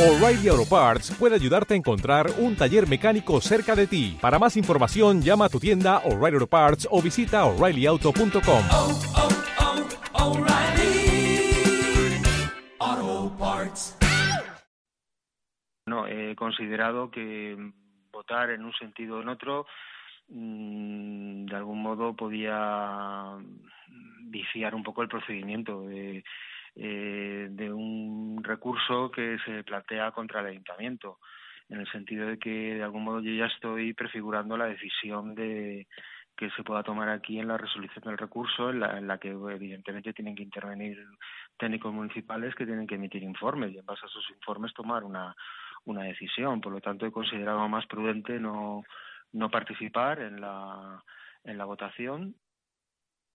O'Reilly Auto Parts puede ayudarte a encontrar un taller mecánico cerca de ti. Para más información, llama a tu tienda O'Reilly Auto Parts o visita oreillyauto.com. oh, oh, Parts. No, he considerado que votar en un sentido o en otro mm, de algún modo podía viciar un poco el procedimiento eh, recurso que se plantea contra el ayuntamiento, en el sentido de que de algún modo yo ya estoy prefigurando la decisión de que se pueda tomar aquí en la resolución del recurso, en la, en la que evidentemente tienen que intervenir técnicos municipales que tienen que emitir informes y en base a esos informes tomar una, una decisión. Por lo tanto, he considerado más prudente no, no participar en la, en la votación